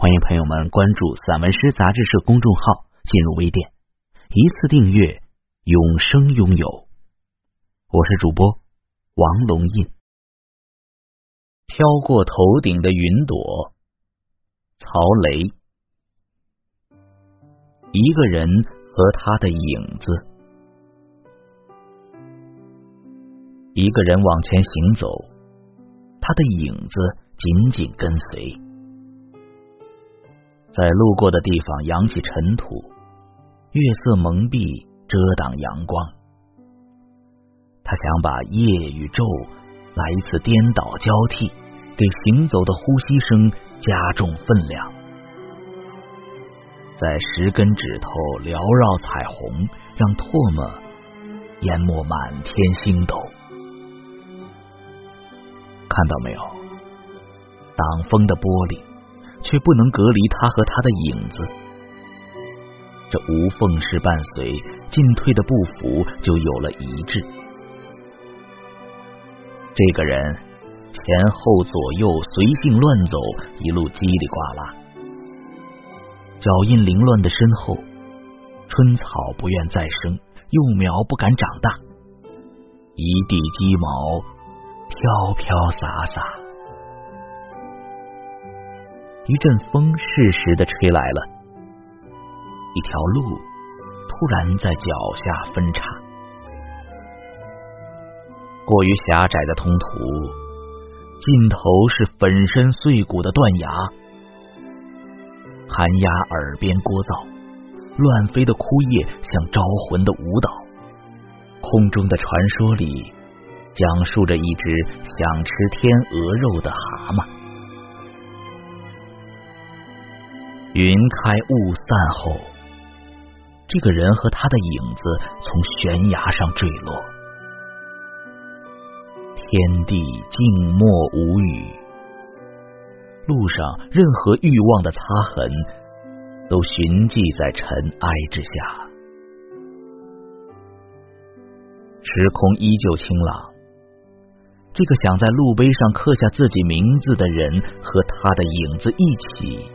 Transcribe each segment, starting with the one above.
欢迎朋友们关注散文诗杂志社公众号，进入微店，一次订阅，永生拥有。我是主播王龙印。飘过头顶的云朵，曹雷。一个人和他的影子，一个人往前行走，他的影子紧紧跟随。在路过的地方扬起尘土，月色蒙蔽，遮挡阳光。他想把夜与昼来一次颠倒交替，给行走的呼吸声加重分量。在十根指头缭绕彩虹，让唾沫淹没满天星斗。看到没有？挡风的玻璃。却不能隔离他和他的影子，这无缝式伴随，进退的步幅就有了一致。这个人前后左右随性乱走，一路叽里呱啦，脚印凌乱的身后，春草不愿再生，幼苗不敢长大，一地鸡毛飘飘洒洒。一阵风适时的吹来了，一条路突然在脚下分叉。过于狭窄的通途，尽头是粉身碎骨的断崖。寒鸦耳边聒噪，乱飞的枯叶像招魂的舞蹈。空中的传说里，讲述着一只想吃天鹅肉的蛤蟆。云开雾散后，这个人和他的影子从悬崖上坠落，天地静默无语，路上任何欲望的擦痕都寻迹在尘埃之下。时空依旧清朗，这个想在路碑上刻下自己名字的人和他的影子一起。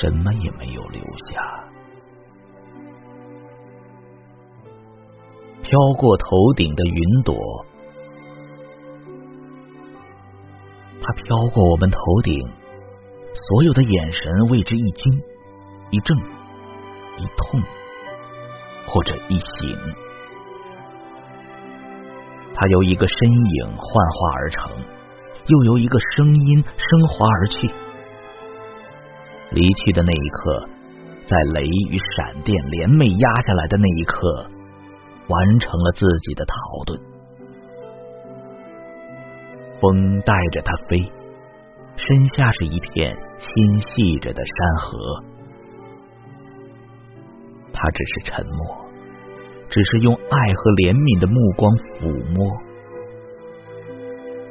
什么也没有留下。飘过头顶的云朵，它飘过我们头顶，所有的眼神为之一惊、一怔、一痛，或者一醒。它由一个身影幻化而成，又由一个声音升华而去。离去的那一刻，在雷与闪电联袂压下来的那一刻，完成了自己的逃遁。风带着它飞，身下是一片心系着的山河。他只是沉默，只是用爱和怜悯的目光抚摸，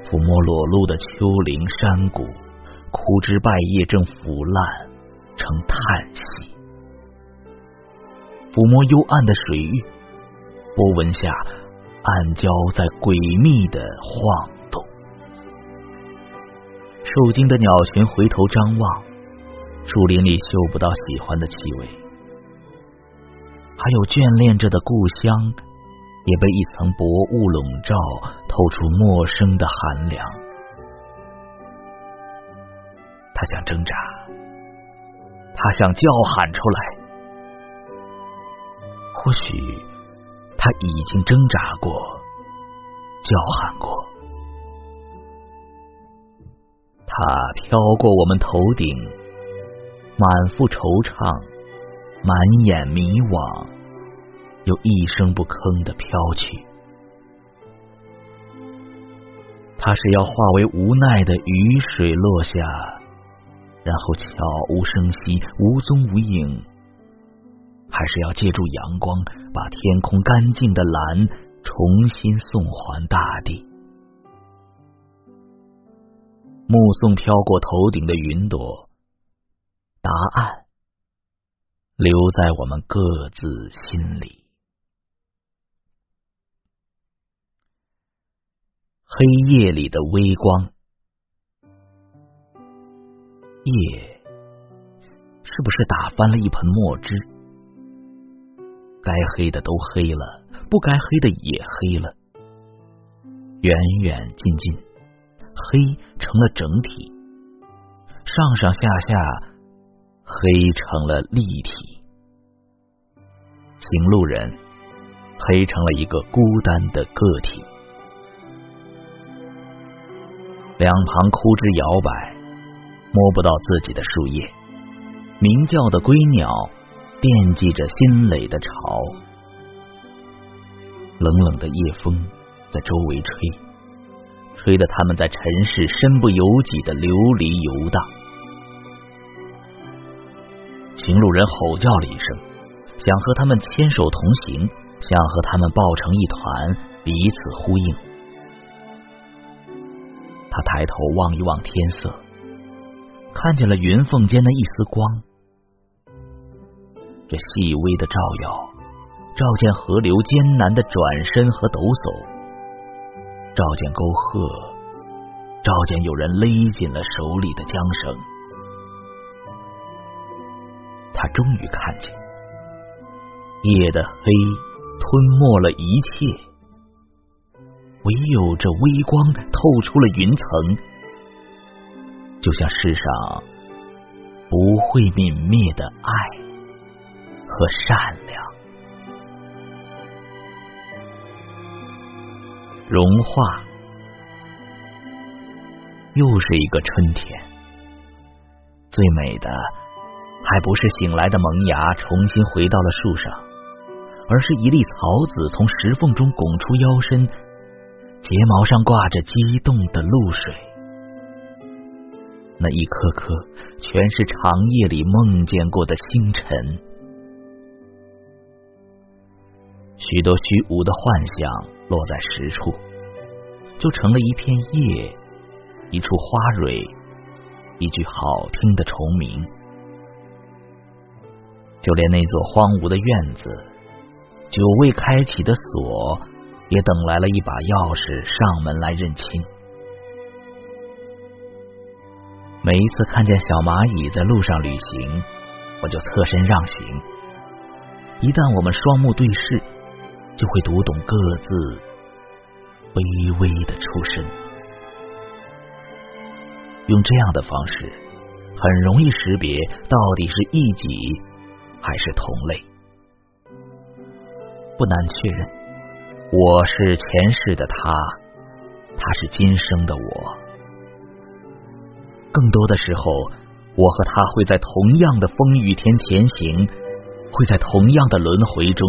抚摸裸露的丘陵山谷，枯枝败叶正腐烂。成叹息，抚摸幽暗的水域，波纹下暗礁在诡秘的晃动。受惊的鸟群回头张望，树林里嗅不到喜欢的气味，还有眷恋着的故乡，也被一层薄雾笼罩，透出陌生的寒凉。他想挣扎。他想叫喊出来，或许他已经挣扎过，叫喊过。他飘过我们头顶，满腹惆怅，满眼迷惘，又一声不吭的飘去。他是要化为无奈的雨水落下。然后悄无声息、无踪无影，还是要借助阳光，把天空干净的蓝重新送还大地？目送飘过头顶的云朵，答案留在我们各自心里。黑夜里的微光，夜是不是打翻了一盆墨汁？该黑的都黑了，不该黑的也黑了，远远近近，黑成了整体，上上下下黑成了立体，行路人黑成了一个孤单的个体。两旁枯枝摇摆，摸不到自己的树叶。鸣叫的归鸟惦记着新垒的巢。冷冷的夜风在周围吹，吹得他们在尘世身不由己的流离游荡。行路人吼叫了一声，想和他们牵手同行，想和他们抱成一团，彼此呼应。他抬头望一望天色，看见了云缝间的一丝光。这细微的照耀，照见河流艰难的转身和抖擞，照见沟壑，照见有人勒紧了手里的缰绳。他终于看见，夜的黑吞没了一切。唯有这微光透出了云层，就像世上不会泯灭的爱和善良。融化，又是一个春天。最美的，还不是醒来的萌芽重新回到了树上，而是一粒草籽从石缝中拱出腰身。睫毛上挂着激动的露水，那一颗颗全是长夜里梦见过的星辰。许多虚无的幻想落在实处，就成了一片叶，一处花蕊，一句好听的虫鸣。就连那座荒芜的院子，久未开启的锁。也等来了一把钥匙上门来认亲。每一次看见小蚂蚁在路上旅行，我就侧身让行。一旦我们双目对视，就会读懂各自微微的出身。用这样的方式，很容易识别到底是异己还是同类，不难确认。我是前世的他，他是今生的我。更多的时候，我和他会在同样的风雨天前行，会在同样的轮回中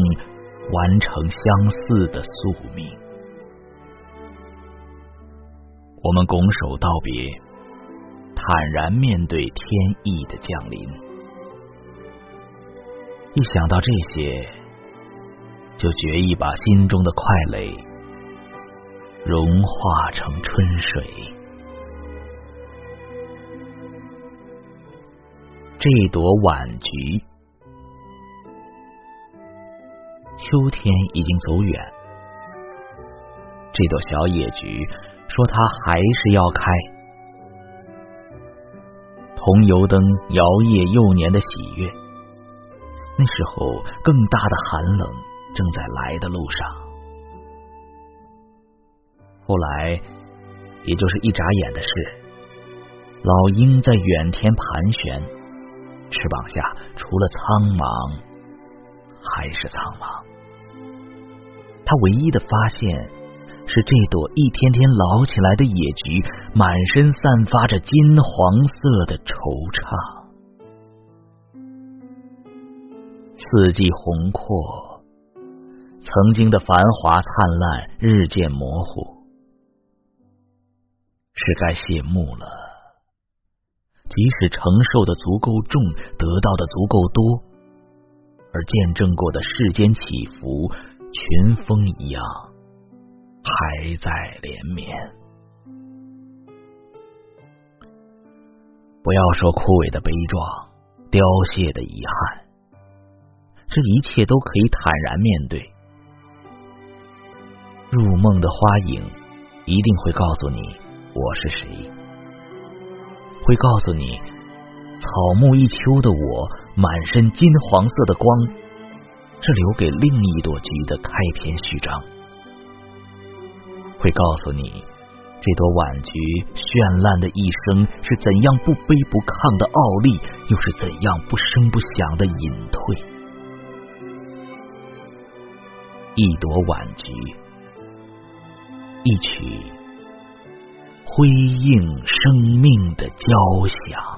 完成相似的宿命。我们拱手道别，坦然面对天意的降临。一想到这些。就决意把心中的快垒融化成春水。这朵晚菊，秋天已经走远。这朵小野菊说：“它还是要开。”桐油灯摇曳幼年的喜悦，那时候更大的寒冷。正在来的路上，后来也就是一眨眼的事。老鹰在远天盘旋，翅膀下除了苍茫，还是苍茫。他唯一的发现是这朵一天天老起来的野菊，满身散发着金黄色的惆怅。四季宏阔。曾经的繁华灿烂日渐模糊，是该谢幕了。即使承受的足够重，得到的足够多，而见证过的世间起伏，群峰一样，还在连绵。不要说枯萎的悲壮，凋谢的遗憾，这一切都可以坦然面对。入梦的花影一定会告诉你我是谁，会告诉你草木一秋的我，满身金黄色的光，是留给另一朵菊的开篇序章，会告诉你这朵晚菊绚烂的一生是怎样不卑不亢的傲立，又是怎样不声不响的隐退。一朵晚菊。一曲辉映生命的交响。